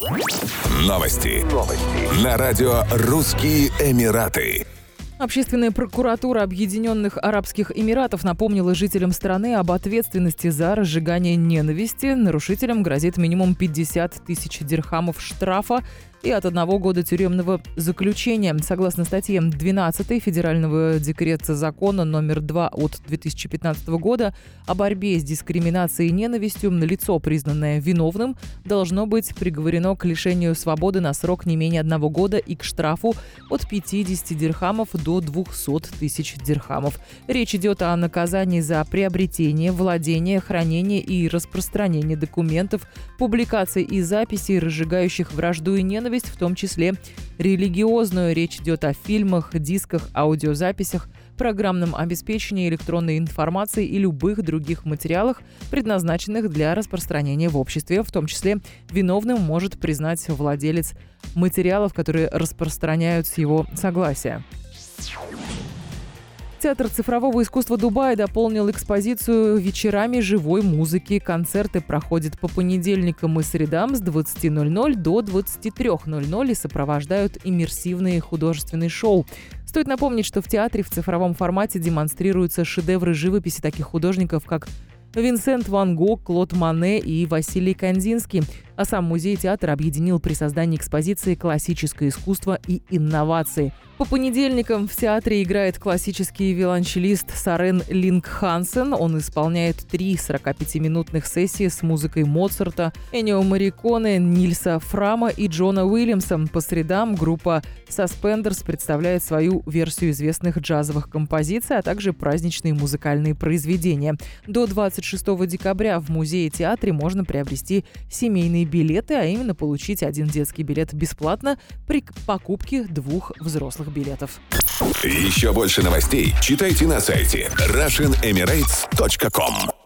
Новости. Новости. На радио «Русские Эмираты». Общественная прокуратура Объединенных Арабских Эмиратов напомнила жителям страны об ответственности за разжигание ненависти. Нарушителям грозит минимум 50 тысяч дирхамов штрафа и от одного года тюремного заключения. Согласно статье 12 Федерального декрета закона номер 2 от 2015 года о борьбе с дискриминацией и ненавистью, лицо, признанное виновным, должно быть приговорено к лишению свободы на срок не менее одного года и к штрафу от 50 дирхамов до 200 тысяч дирхамов. Речь идет о наказании за приобретение, владение, хранение и распространение документов, публикации и записей, разжигающих вражду и ненависть ненависть, в том числе религиозную. Речь идет о фильмах, дисках, аудиозаписях, программном обеспечении электронной информации и любых других материалах, предназначенных для распространения в обществе, в том числе виновным может признать владелец материалов, которые распространяют с его согласия. Театр цифрового искусства Дубая дополнил экспозицию вечерами живой музыки. Концерты проходят по понедельникам и средам с 20.00 до 23.00 и сопровождают иммерсивные художественные шоу. Стоит напомнить, что в театре в цифровом формате демонстрируются шедевры живописи таких художников, как Винсент Ван Гог, Клод Мане и Василий Кандинский – а сам музей-театр объединил при создании экспозиции классическое искусство и инновации. По понедельникам в театре играет классический виолончелист Сарен Линк Хансен. Он исполняет три 45-минутных сессии с музыкой Моцарта, Энио Мариконе, Нильса Фрама и Джона Уильямса. По средам группа Suspenders представляет свою версию известных джазовых композиций, а также праздничные музыкальные произведения. До 26 декабря в музее-театре можно приобрести семейные билеты, а именно получить один детский билет бесплатно при покупке двух взрослых билетов. Еще больше новостей читайте на сайте RussianEmirates.com